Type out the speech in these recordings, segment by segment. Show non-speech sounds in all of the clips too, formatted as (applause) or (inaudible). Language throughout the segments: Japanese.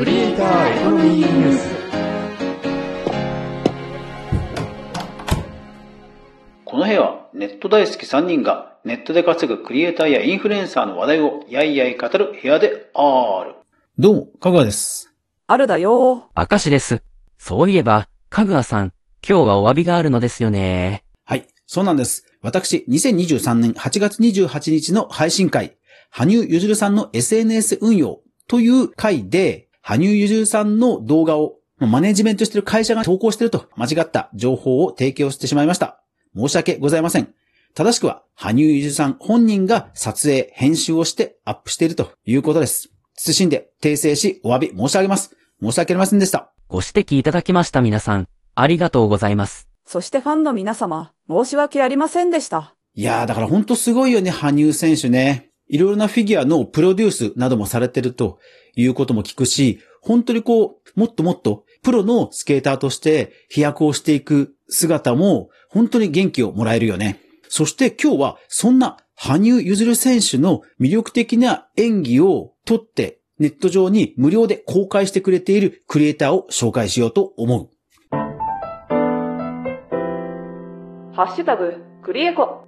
クリエイターエコノミーニュースこの部屋はネット大好き3人がネットで稼ぐクリエイターやインフルエンサーの話題をやいやい語る部屋である。どうも、かぐわです。あるだよ明石です。そういえば、かぐわさん、今日はお詫びがあるのですよね。はい、そうなんです。私、2023年8月28日の配信会、羽生結弦さんの SNS 運用という回で、羽生結弦さんの動画をマネジメントしている会社が投稿していると間違った情報を提供してしまいました。申し訳ございません。正しくは、羽生結弦さん本人が撮影、編集をしてアップしているということです。謹んで訂正しお詫び申し上げます。申し訳ありませんでした。ご指摘いただきました皆さん、ありがとうございます。そしてファンの皆様、申し訳ありませんでした。いやー、だからほんとすごいよね、羽生選手ね。いろいろなフィギュアのプロデュースなどもされてるということも聞くし、本当にこう、もっともっとプロのスケーターとして飛躍をしていく姿も本当に元気をもらえるよね。そして今日はそんな羽生結弦選手の魅力的な演技を撮ってネット上に無料で公開してくれているクリエイターを紹介しようと思う。ハッシュタグ、クリエコ。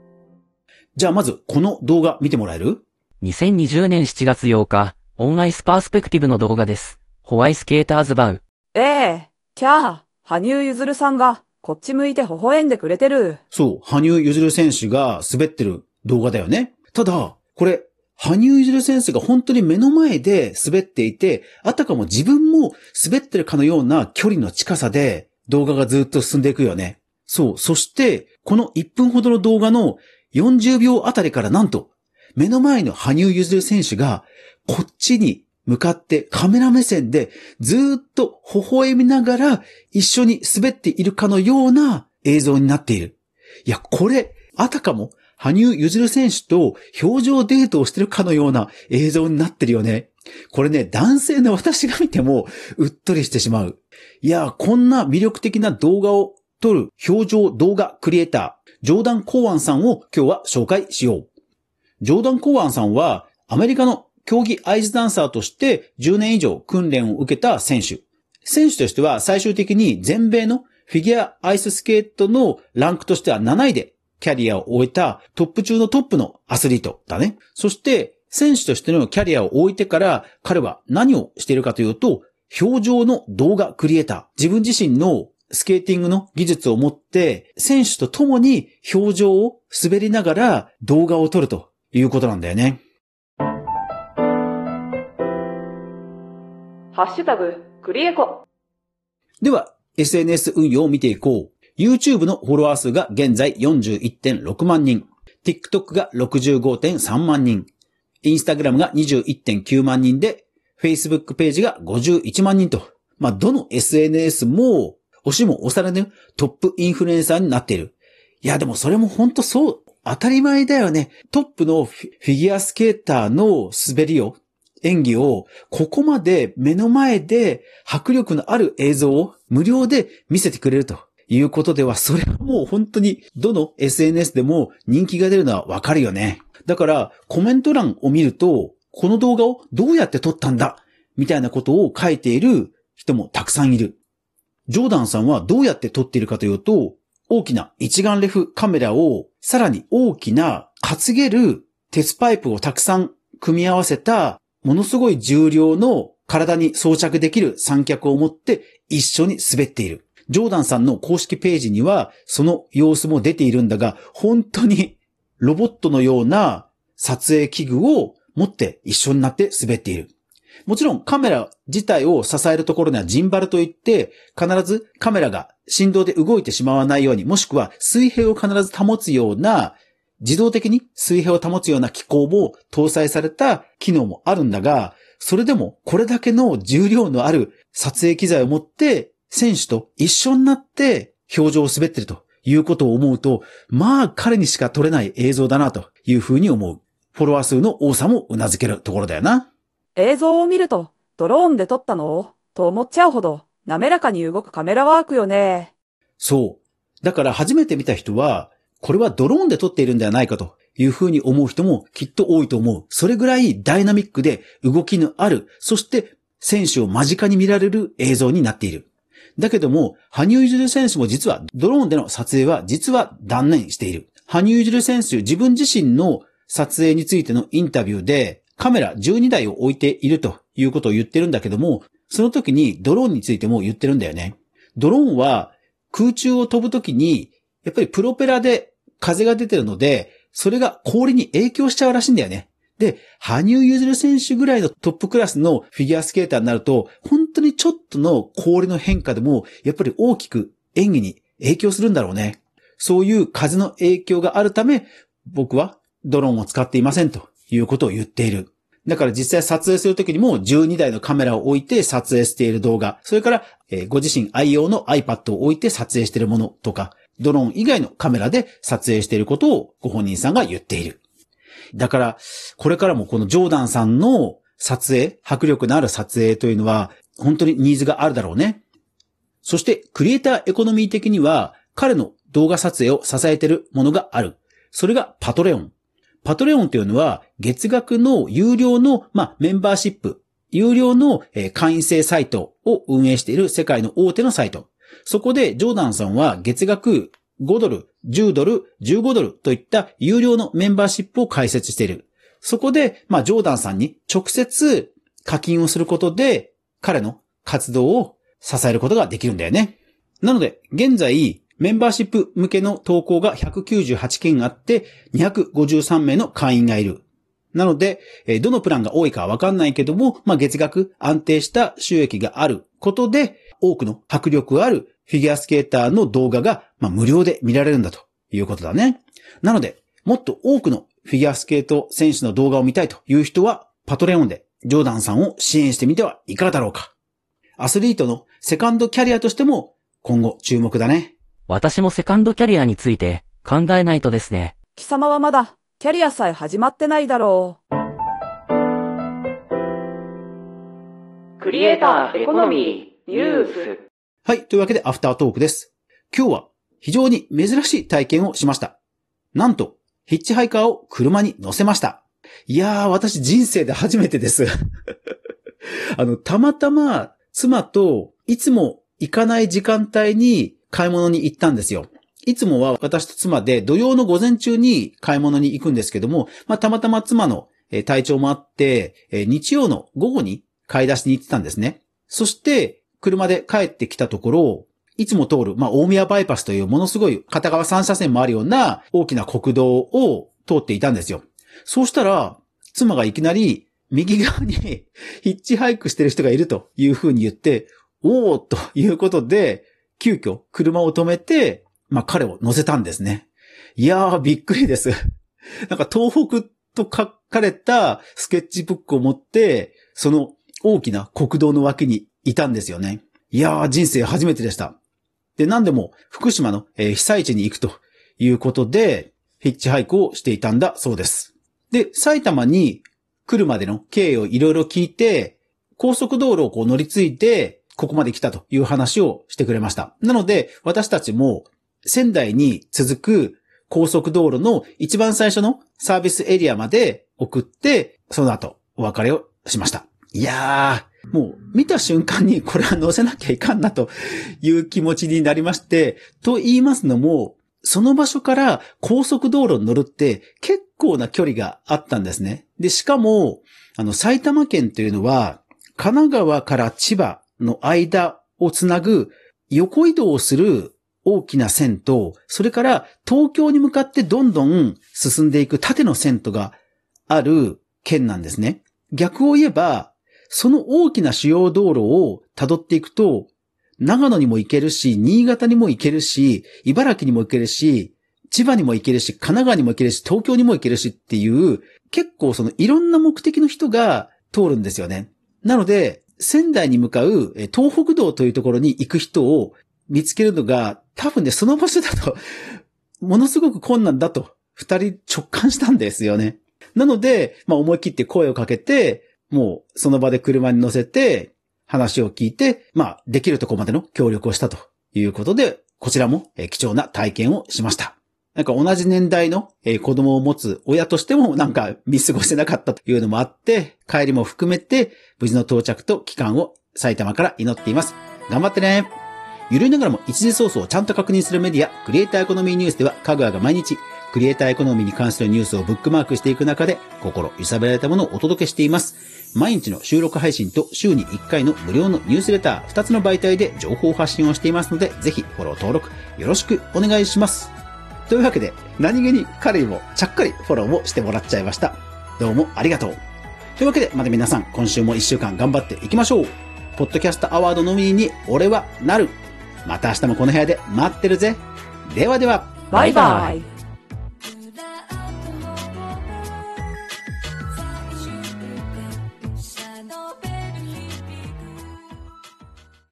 じゃあまずこの動画見てもらえる？2020年7月8日、オンアイスパースペクティブの動画です。ホワイスケーターズバウ。ええキャー、羽生結弦さんが、こっち向いて微笑んでくれてる。そう、羽生結弦選手が滑ってる動画だよね。ただ、これ、羽生結弦選手が本当に目の前で滑っていて、あたかも自分も滑ってるかのような距離の近さで動画がずっと進んでいくよね。そう、そして、この1分ほどの動画の40秒あたりからなんと、目の前の羽生結弦選手が、こっちに向かってカメラ目線でずっと微笑みながら一緒に滑っているかのような映像になっている。いや、これ、あたかも羽生結弦選手と表情デートをしてるかのような映像になってるよね。これね、男性の私が見てもうっとりしてしまう。いや、こんな魅力的な動画を撮る表情動画クリエイター、ジョーダン・コーアンさんを今日は紹介しよう。ジョーダン・コーアンさんはアメリカの競技アイスダンサーとして10年以上訓練を受けた選手。選手としては最終的に全米のフィギュアアイススケートのランクとしては7位でキャリアを終えたトップ中のトップのアスリートだね。そして選手としてのキャリアを終えてから彼は何をしているかというと表情の動画クリエイター。自分自身のスケーティングの技術を持って選手と共に表情を滑りながら動画を撮るということなんだよね。ハッシュタグ、クリエコ。では、SNS 運用を見ていこう。YouTube のフォロワー数が現在41.6万人。TikTok が65.3万人。Instagram が21.9万人で、Facebook ページが51万人と。まあ、どの SNS も、押しも押されぬトップインフルエンサーになっている。いや、でもそれも本当そう、当たり前だよね。トップのフィギュアスケーターの滑りを、演技を、ここまで目の前で迫力のある映像を無料で見せてくれるということでは、それはもう本当にどの SNS でも人気が出るのはわかるよね。だから、コメント欄を見ると、この動画をどうやって撮ったんだ？みたいなことを書いている人もたくさんいる。ジョーダンさんはどうやって撮っているかというと、大きな一眼レフカメラをさらに大きな担げる鉄パイプをたくさん組み合わせたものすごい重量の体に装着できる三脚を持って一緒に滑っている。ジョーダンさんの公式ページにはその様子も出ているんだが、本当にロボットのような撮影器具を持って一緒になって滑っている。もちろんカメラ自体を支えるところにはジンバルといって、必ずカメラが振動で動いてしまわないように、もしくは水平を必ず保つような自動的に水平を保つような機構も搭載された機能もあるんだが、それでもこれだけの重量のある撮影機材を持って選手と一緒になって表情を滑ってるということを思うと、まあ彼にしか撮れない映像だなというふうに思う。フォロワー数の多さも頷けるところだよな。映像を見ると、ドローンで撮ったのと思っちゃうほど、滑らかに動くカメラワークよね。そう。だから初めて見た人は、これはドローンで撮っているんではないかというふうに思う人もきっと多いと思う。それぐらいダイナミックで動きのある、そして選手を間近に見られる映像になっている。だけども、羽生結弦選手も実はドローンでの撮影は実は断念している。羽生結弦選手自分自身の撮影についてのインタビューでカメラ12台を置いているということを言ってるんだけども、その時にドローンについても言ってるんだよね。ドローンは空中を飛ぶ時に、やっぱりプロペラで風が出てるので、それが氷に影響しちゃうらしいんだよね。で、羽生結弦選手ぐらいのトップクラスのフィギュアスケーターになると、本当にちょっとの氷の変化でも、やっぱり大きく演技に影響するんだろうね。そういう風の影響があるため、僕はドローンを使っていませんということを言っている。だから実際撮影するときにも12台のカメラを置いて撮影している動画、それから、ご自身愛用の iPad を置いて撮影しているものとか、ドローン以外のカメラで撮影していることをご本人さんが言っている。だから、これからもこのジョーダンさんの撮影、迫力のある撮影というのは、本当にニーズがあるだろうね。そして、クリエイターエコノミー的には、彼の動画撮影を支えているものがある。それがパトレオン。パトレオンというのは、月額の有料の、まあ、メンバーシップ、有料の会員制サイトを運営している世界の大手のサイト。そこでジョーダンさんは月額5ドル、10ドル、15ドルといった有料のメンバーシップを開設している。そこで、まあ、ジョーダンさんに直接課金をすることで、彼の活動を支えることができるんだよね。なので、現在、メンバーシップ向けの投稿が198件あって、253名の会員がいる。なので、どのプランが多いかはわかんないけども、まあ、月額安定した収益があることで、多くの迫力あるフィギュアスケーターの動画が、まあ、無料で見られるんだということだね。なので、もっと多くのフィギュアスケート選手の動画を見たいという人は、パトレオンでジョーダンさんを支援してみてはいかがだろうか。アスリートのセカンドキャリアとしても今後注目だね。私もセカンドキャリアについて考えないとですね。貴様はまだ、キャリアさえ始まってないだろう。クリエイターエコノミーニュースはい。というわけでアフタートークです。今日は非常に珍しい体験をしました。なんと、ヒッチハイカーを車に乗せました。いやー、私人生で初めてです。(laughs) あの、たまたま妻といつも行かない時間帯に買い物に行ったんですよ。いつもは私と妻で土曜の午前中に買い物に行くんですけども、まあ、たまたま妻の体調もあって、日曜の午後に買い出しに行ってたんですね。そして、車で帰ってきたところ、いつも通る、まあ、大宮バイパスというものすごい片側3車線もあるような大きな国道を通っていたんですよ。そうしたら、妻がいきなり右側に (laughs) ヒッチハイクしてる人がいるというふうに言って、おーということで、急遽車を止めて、まあ、彼を乗せたんですね。いやー、びっくりです。(laughs) なんか東北と書かれたスケッチブックを持って、その大きな国道の脇にいたんですよね。いやー、人生初めてでした。で、何でも福島の、被災地に行くということで、ヒッチハイクをしていたんだそうです。で、埼玉に来るまでの経緯をいろいろ聞いて、高速道路をこう乗り継いで、ここまで来たという話をしてくれました。なので、私たちも仙台に続く高速道路の一番最初のサービスエリアまで送って、その後お別れをしました。いやー、もう見た瞬間にこれは乗せなきゃいかんなという気持ちになりまして、と言いますのも、その場所から高速道路に乗るって結構な距離があったんですね。で、しかも、あの、埼玉県というのは、神奈川から千葉の間をつなぐ横移動をする大きな線と、それから東京に向かってどんどん進んでいく縦の線とがある県なんですね。逆を言えば、その大きな主要道路を辿っていくと、長野にも行けるし、新潟にも行けるし、茨城にも行けるし、千葉にも行けるし、神奈川にも行けるし、東京にも行けるしっていう、結構そのいろんな目的の人が通るんですよね。なので、仙台に向かう東北道というところに行く人を見つけるのが、多分ね、その場所だと、(laughs) ものすごく困難だと、二人直感したんですよね。なので、まあ思い切って声をかけて、もうその場で車に乗せて、話を聞いて、まあ、できるとこまでの協力をしたということで、こちらも貴重な体験をしました。なんか同じ年代の、子供を持つ親としてもなんか見過ごせなかったというのもあって、帰りも含めて無事の到着と帰還を埼玉から祈っています。頑張ってねゆるいながらも一時ソースをちゃんと確認するメディア、クリエイターエコノミーニュースでは、かぐわが毎日、クリエイターエコノミーに関するニュースをブックマークしていく中で、心揺さぶられたものをお届けしています。毎日の収録配信と週に1回の無料のニュースレター、2つの媒体で情報発信をしていますので、ぜひフォロー登録よろしくお願いします。というわけで、何気に彼にもちゃっかりフォローをしてもらっちゃいました。どうもありがとう。というわけで、また皆さん、今週も一週間頑張っていきましょう。ポッドキャストアワードのみに俺はなる。また明日もこの部屋で待ってるぜ。ではでは。バイバイ。